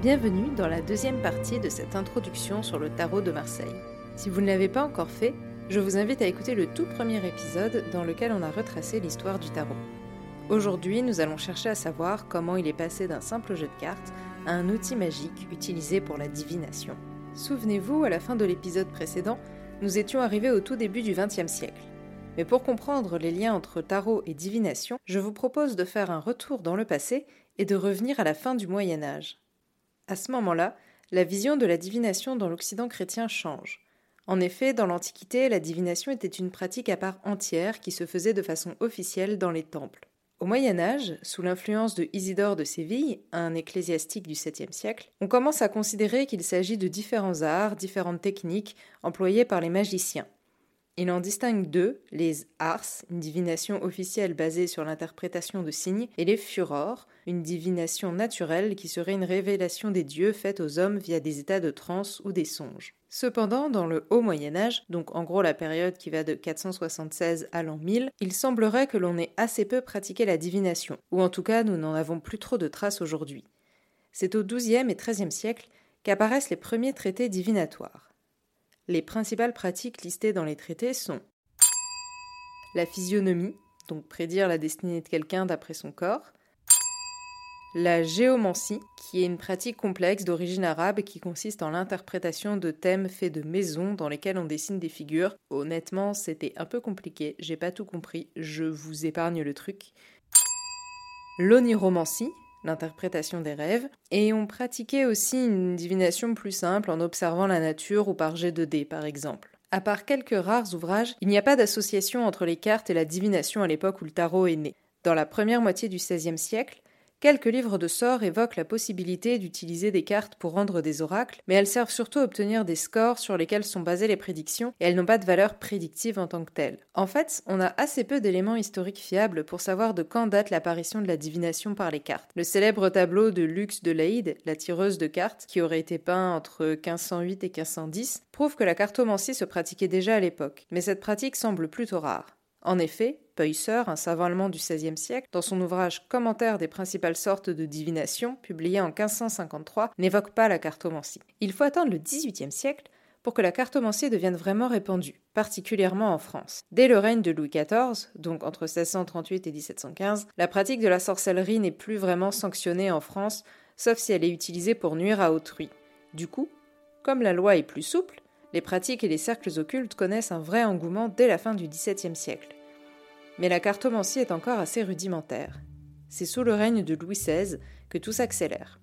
Bienvenue dans la deuxième partie de cette introduction sur le tarot de Marseille. Si vous ne l'avez pas encore fait, je vous invite à écouter le tout premier épisode dans lequel on a retracé l'histoire du tarot. Aujourd'hui, nous allons chercher à savoir comment il est passé d'un simple jeu de cartes à un outil magique utilisé pour la divination. Souvenez-vous, à la fin de l'épisode précédent, nous étions arrivés au tout début du XXe siècle. Mais pour comprendre les liens entre tarot et divination, je vous propose de faire un retour dans le passé et de revenir à la fin du Moyen Âge. À ce moment-là, la vision de la divination dans l'Occident chrétien change. En effet, dans l'Antiquité, la divination était une pratique à part entière qui se faisait de façon officielle dans les temples. Au Moyen Âge, sous l'influence de Isidore de Séville, un ecclésiastique du 7e siècle, on commence à considérer qu'il s'agit de différents arts, différentes techniques employées par les magiciens. Il en distingue deux, les ars, une divination officielle basée sur l'interprétation de signes, et les furors, une divination naturelle qui serait une révélation des dieux faite aux hommes via des états de transe ou des songes. Cependant, dans le Haut Moyen Âge, donc en gros la période qui va de 476 à l'an 1000, il semblerait que l'on ait assez peu pratiqué la divination, ou en tout cas nous n'en avons plus trop de traces aujourd'hui. C'est au XIIe et XIIIe siècle qu'apparaissent les premiers traités divinatoires. Les principales pratiques listées dans les traités sont la physionomie, donc prédire la destinée de quelqu'un d'après son corps, la géomancie, qui est une pratique complexe d'origine arabe qui consiste en l'interprétation de thèmes faits de maisons dans lesquelles on dessine des figures. Honnêtement, c'était un peu compliqué, j'ai pas tout compris, je vous épargne le truc. L'oniromancie, l'interprétation des rêves, et on pratiquait aussi une divination plus simple en observant la nature ou par jet de dés par exemple. À part quelques rares ouvrages, il n'y a pas d'association entre les cartes et la divination à l'époque où le tarot est né. Dans la première moitié du XVIe siècle, Quelques livres de sorts évoquent la possibilité d'utiliser des cartes pour rendre des oracles, mais elles servent surtout à obtenir des scores sur lesquels sont basées les prédictions et elles n'ont pas de valeur prédictive en tant que telle. En fait, on a assez peu d'éléments historiques fiables pour savoir de quand date l'apparition de la divination par les cartes. Le célèbre tableau de Lux de Leyde, la tireuse de cartes, qui aurait été peint entre 1508 et 1510, prouve que la cartomancie se pratiquait déjà à l'époque, mais cette pratique semble plutôt rare. En effet, Peusser, un savant allemand du XVIe siècle, dans son ouvrage Commentaire des principales sortes de divination, publié en 1553, n'évoque pas la cartomancie. Il faut attendre le XVIIIe siècle pour que la cartomancie devienne vraiment répandue, particulièrement en France. Dès le règne de Louis XIV, donc entre 1638 et 1715, la pratique de la sorcellerie n'est plus vraiment sanctionnée en France, sauf si elle est utilisée pour nuire à autrui. Du coup, comme la loi est plus souple, les pratiques et les cercles occultes connaissent un vrai engouement dès la fin du XVIIe siècle. Mais la cartomancie est encore assez rudimentaire. C'est sous le règne de Louis XVI que tout s'accélère.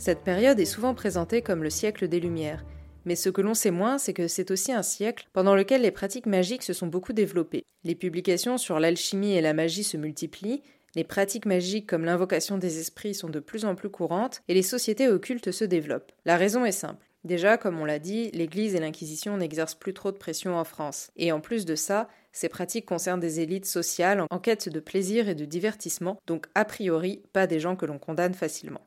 Cette période est souvent présentée comme le siècle des Lumières, mais ce que l'on sait moins, c'est que c'est aussi un siècle pendant lequel les pratiques magiques se sont beaucoup développées. Les publications sur l'alchimie et la magie se multiplient, les pratiques magiques comme l'invocation des esprits sont de plus en plus courantes et les sociétés occultes se développent. La raison est simple. Déjà, comme on l'a dit, l'Église et l'Inquisition n'exercent plus trop de pression en France. Et en plus de ça, ces pratiques concernent des élites sociales en quête de plaisir et de divertissement, donc a priori pas des gens que l'on condamne facilement.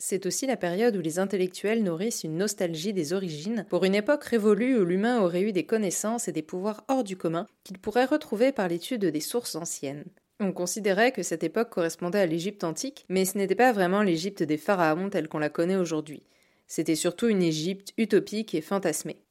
C'est aussi la période où les intellectuels nourrissent une nostalgie des origines pour une époque révolue où l'humain aurait eu des connaissances et des pouvoirs hors du commun qu'il pourrait retrouver par l'étude des sources anciennes. On considérait que cette époque correspondait à l'Égypte antique, mais ce n'était pas vraiment l'Égypte des pharaons telle qu'on la connaît aujourd'hui. C'était surtout une Égypte utopique et fantasmée.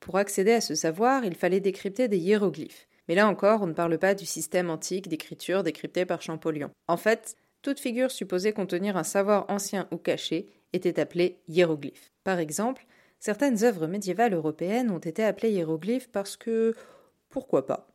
Pour accéder à ce savoir, il fallait décrypter des hiéroglyphes. Mais là encore, on ne parle pas du système antique d'écriture décrypté par Champollion. En fait, toute figure supposée contenir un savoir ancien ou caché était appelée hiéroglyphe. Par exemple, certaines œuvres médiévales européennes ont été appelées hiéroglyphes parce que. pourquoi pas?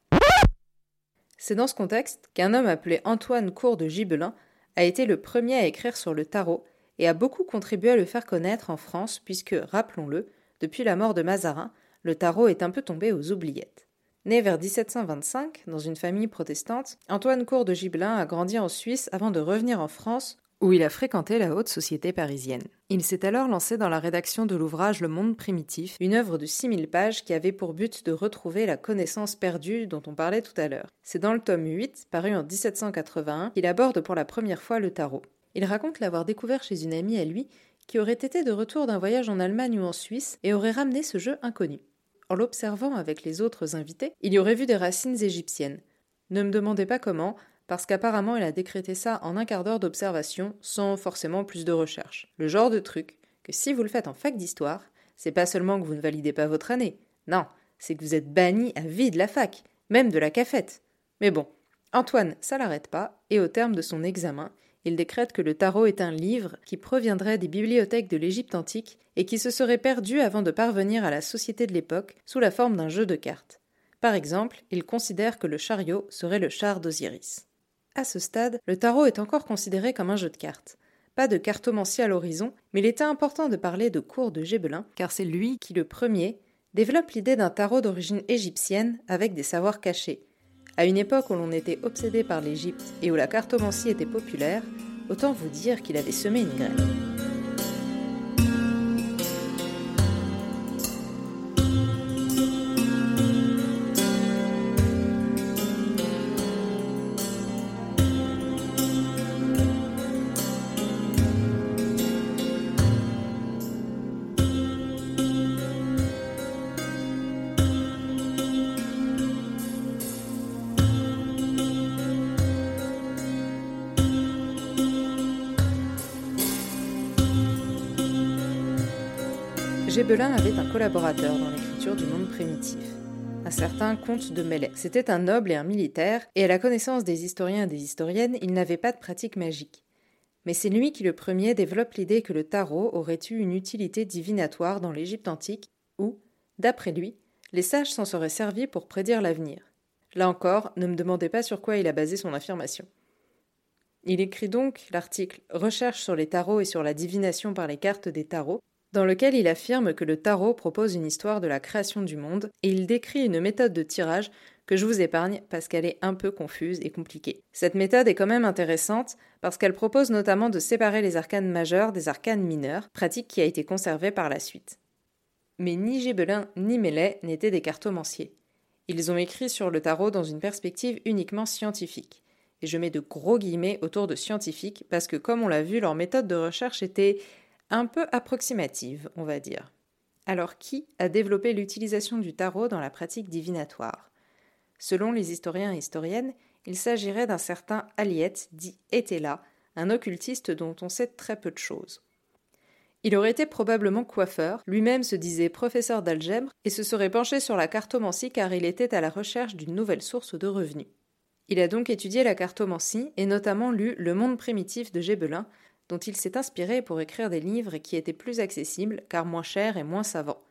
C'est dans ce contexte qu'un homme appelé Antoine Cour de Gibelin a été le premier à écrire sur le tarot et a beaucoup contribué à le faire connaître en France puisque, rappelons-le, depuis la mort de Mazarin, le tarot est un peu tombé aux oubliettes. Né vers 1725 dans une famille protestante, Antoine Cour de Gibelin a grandi en Suisse avant de revenir en France où il a fréquenté la haute société parisienne. Il s'est alors lancé dans la rédaction de l'ouvrage Le Monde primitif, une œuvre de 6000 pages qui avait pour but de retrouver la connaissance perdue dont on parlait tout à l'heure. C'est dans le tome 8, paru en 1781, qu'il aborde pour la première fois le tarot. Il raconte l'avoir découvert chez une amie à lui qui aurait été de retour d'un voyage en Allemagne ou en Suisse et aurait ramené ce jeu inconnu. L'observant avec les autres invités, il y aurait vu des racines égyptiennes. Ne me demandez pas comment, parce qu'apparemment il a décrété ça en un quart d'heure d'observation, sans forcément plus de recherche. Le genre de truc que si vous le faites en fac d'histoire, c'est pas seulement que vous ne validez pas votre année, non, c'est que vous êtes banni à vie de la fac, même de la cafette. Mais bon, Antoine, ça l'arrête pas, et au terme de son examen, il décrète que le tarot est un livre qui proviendrait des bibliothèques de l'Égypte antique et qui se serait perdu avant de parvenir à la société de l'époque sous la forme d'un jeu de cartes. Par exemple, il considère que le chariot serait le char d'Osiris. À ce stade, le tarot est encore considéré comme un jeu de cartes. Pas de cartomancie à l'horizon, mais il était important de parler de cours de Gébelin, car c'est lui qui, le premier, développe l'idée d'un tarot d'origine égyptienne avec des savoirs cachés, à une époque où l'on était obsédé par l'Égypte et où la cartomancie était populaire, autant vous dire qu'il avait semé une graine. Gébelin avait un collaborateur dans l'écriture du monde primitif, un certain comte de Mellet. C'était un noble et un militaire, et à la connaissance des historiens et des historiennes, il n'avait pas de pratique magique. Mais c'est lui qui le premier développe l'idée que le tarot aurait eu une utilité divinatoire dans l'Égypte antique, où, d'après lui, les sages s'en seraient servis pour prédire l'avenir. Là encore, ne me demandez pas sur quoi il a basé son affirmation. Il écrit donc l'article Recherche sur les tarots et sur la divination par les cartes des tarots, dans lequel il affirme que le tarot propose une histoire de la création du monde et il décrit une méthode de tirage que je vous épargne parce qu'elle est un peu confuse et compliquée. Cette méthode est quand même intéressante parce qu'elle propose notamment de séparer les arcanes majeurs des arcanes mineurs, pratique qui a été conservée par la suite. Mais ni Gébelin ni Mellet n'étaient des cartomanciers. Ils ont écrit sur le tarot dans une perspective uniquement scientifique. Et je mets de gros guillemets autour de scientifique parce que, comme on l'a vu, leur méthode de recherche était un peu approximative, on va dire. Alors qui a développé l'utilisation du tarot dans la pratique divinatoire? Selon les historiens et historiennes, il s'agirait d'un certain Aliette, dit Etela, un occultiste dont on sait très peu de choses. Il aurait été probablement coiffeur, lui-même se disait professeur d'algèbre et se serait penché sur la cartomancie car il était à la recherche d'une nouvelle source de revenus. Il a donc étudié la cartomancie et notamment lu Le monde primitif de Gébelin, dont il s'est inspiré pour écrire des livres qui étaient plus accessibles car moins chers et moins savants.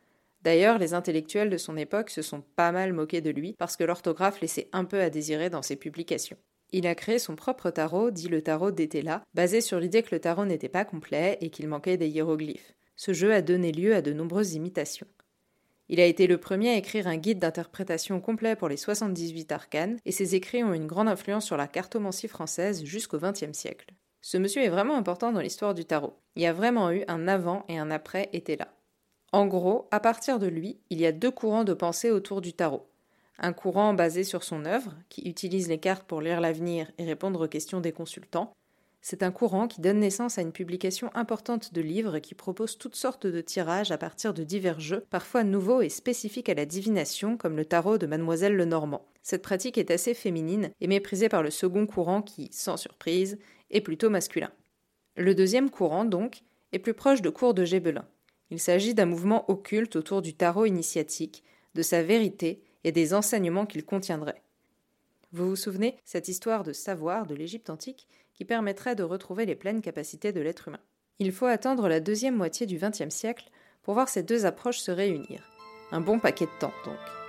D'ailleurs, les intellectuels de son époque se sont pas mal moqués de lui parce que l'orthographe laissait un peu à désirer dans ses publications. Il a créé son propre tarot, dit le tarot d'Etela, basé sur l'idée que le tarot n'était pas complet et qu'il manquait des hiéroglyphes. Ce jeu a donné lieu à de nombreuses imitations. Il a été le premier à écrire un guide d'interprétation complet pour les 78 arcanes, et ses écrits ont une grande influence sur la cartomancie française jusqu'au XXe siècle. Ce monsieur est vraiment important dans l'histoire du tarot. Il y a vraiment eu un avant et un après été là. En gros, à partir de lui, il y a deux courants de pensée autour du tarot. Un courant basé sur son œuvre, qui utilise les cartes pour lire l'avenir et répondre aux questions des consultants. C'est un courant qui donne naissance à une publication importante de livres qui proposent toutes sortes de tirages à partir de divers jeux, parfois nouveaux et spécifiques à la divination, comme le tarot de Mademoiselle Lenormand. Cette pratique est assez féminine et méprisée par le second courant qui, sans surprise, est plutôt masculin. Le deuxième courant, donc, est plus proche de cours de Gébelin. Il s'agit d'un mouvement occulte autour du tarot initiatique, de sa vérité et des enseignements qu'il contiendrait. Vous vous souvenez, cette histoire de savoir de l'Égypte antique qui permettrait de retrouver les pleines capacités de l'être humain. Il faut attendre la deuxième moitié du XXe siècle pour voir ces deux approches se réunir. Un bon paquet de temps donc.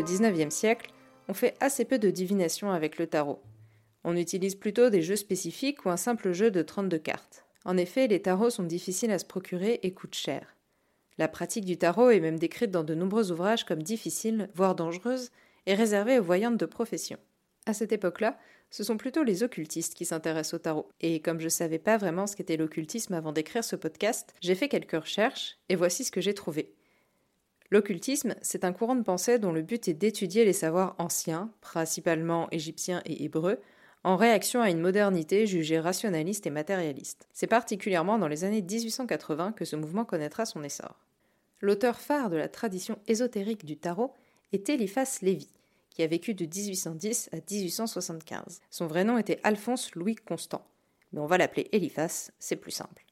Le XIXe siècle, on fait assez peu de divination avec le tarot. On utilise plutôt des jeux spécifiques ou un simple jeu de 32 cartes. En effet, les tarots sont difficiles à se procurer et coûtent cher. La pratique du tarot est même décrite dans de nombreux ouvrages comme difficile, voire dangereuse, et réservée aux voyantes de profession. À cette époque-là, ce sont plutôt les occultistes qui s'intéressent au tarot. Et comme je ne savais pas vraiment ce qu'était l'occultisme avant d'écrire ce podcast, j'ai fait quelques recherches et voici ce que j'ai trouvé. L'occultisme, c'est un courant de pensée dont le but est d'étudier les savoirs anciens, principalement égyptiens et hébreux, en réaction à une modernité jugée rationaliste et matérialiste. C'est particulièrement dans les années 1880 que ce mouvement connaîtra son essor. L'auteur phare de la tradition ésotérique du tarot est Eliphas Lévy, qui a vécu de 1810 à 1875. Son vrai nom était Alphonse Louis Constant, mais on va l'appeler Eliphas, c'est plus simple.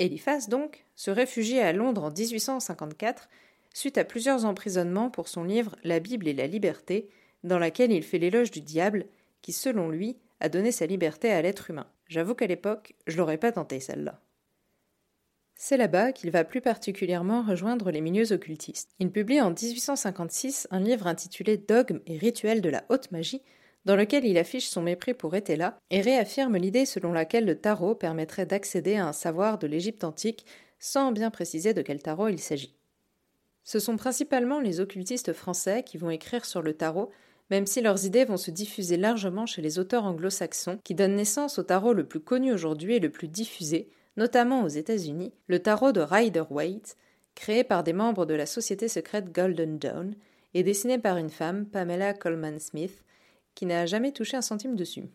Eliphas, donc, se réfugie à Londres en 1854 suite à plusieurs emprisonnements pour son livre La Bible et la liberté, dans laquelle il fait l'éloge du diable, qui, selon lui, a donné sa liberté à l'être humain. J'avoue qu'à l'époque, je l'aurais pas tenté celle-là. C'est là-bas qu'il va plus particulièrement rejoindre les milieux occultistes. Il publie en 1856 un livre intitulé Dogmes et rituels de la haute magie, dans lequel il affiche son mépris pour Etela et réaffirme l'idée selon laquelle le tarot permettrait d'accéder à un savoir de l'Égypte antique sans bien préciser de quel tarot il s'agit. Ce sont principalement les occultistes français qui vont écrire sur le tarot, même si leurs idées vont se diffuser largement chez les auteurs anglo-saxons, qui donnent naissance au tarot le plus connu aujourd'hui et le plus diffusé, notamment aux États-Unis, le tarot de Rider-Waite, créé par des membres de la société secrète Golden Dawn et dessiné par une femme, Pamela Coleman Smith, qui n'a jamais touché un centime dessus.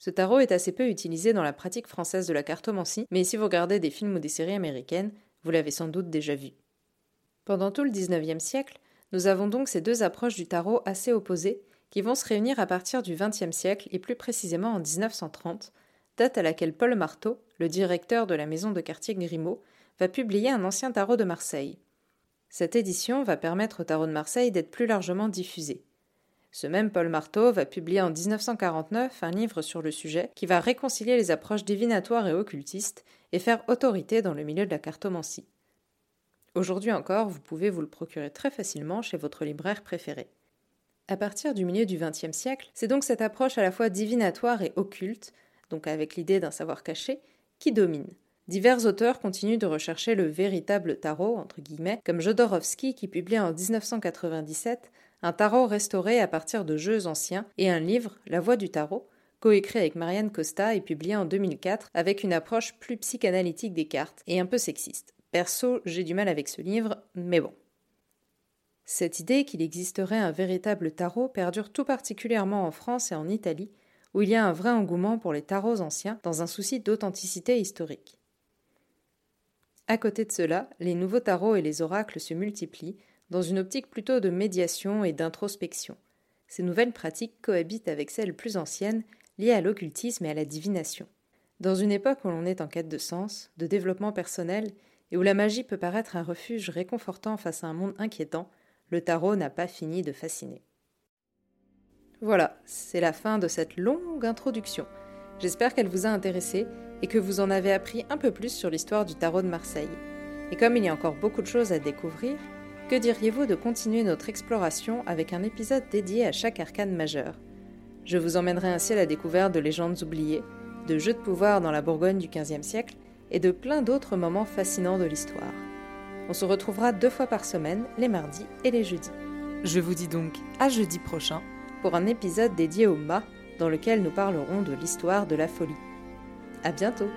Ce tarot est assez peu utilisé dans la pratique française de la cartomancie, mais si vous regardez des films ou des séries américaines, vous l'avez sans doute déjà vu. Pendant tout le XIXe siècle, nous avons donc ces deux approches du tarot assez opposées qui vont se réunir à partir du XXe siècle et plus précisément en 1930, date à laquelle Paul Marteau, le directeur de la maison de quartier Grimaud, va publier un ancien tarot de Marseille. Cette édition va permettre au tarot de Marseille d'être plus largement diffusé. Ce même Paul Marteau va publier en 1949 un livre sur le sujet qui va réconcilier les approches divinatoires et occultistes et faire autorité dans le milieu de la cartomancie. Aujourd'hui encore, vous pouvez vous le procurer très facilement chez votre libraire préféré. À partir du milieu du XXe siècle, c'est donc cette approche à la fois divinatoire et occulte, donc avec l'idée d'un savoir caché, qui domine. Divers auteurs continuent de rechercher le véritable tarot, entre guillemets, comme Jodorowsky qui publie en 1997 un tarot restauré à partir de jeux anciens et un livre, La Voix du tarot, coécrit avec Marianne Costa et publié en 2004 avec une approche plus psychanalytique des cartes et un peu sexiste. Perso, j'ai du mal avec ce livre, mais bon. Cette idée qu'il existerait un véritable tarot perdure tout particulièrement en France et en Italie, où il y a un vrai engouement pour les tarots anciens dans un souci d'authenticité historique. À côté de cela, les nouveaux tarots et les oracles se multiplient dans une optique plutôt de médiation et d'introspection. Ces nouvelles pratiques cohabitent avec celles plus anciennes liées à l'occultisme et à la divination. Dans une époque où l'on est en quête de sens, de développement personnel, et où la magie peut paraître un refuge réconfortant face à un monde inquiétant, le tarot n'a pas fini de fasciner. Voilà, c'est la fin de cette longue introduction. J'espère qu'elle vous a intéressé et que vous en avez appris un peu plus sur l'histoire du tarot de Marseille. Et comme il y a encore beaucoup de choses à découvrir, que diriez-vous de continuer notre exploration avec un épisode dédié à chaque arcane majeur Je vous emmènerai ainsi à la découverte de légendes oubliées, de jeux de pouvoir dans la Bourgogne du XVe siècle et de plein d'autres moments fascinants de l'histoire. On se retrouvera deux fois par semaine, les mardis et les jeudis. Je vous dis donc à jeudi prochain pour un épisode dédié au mât dans lequel nous parlerons de l'histoire de la folie. À bientôt!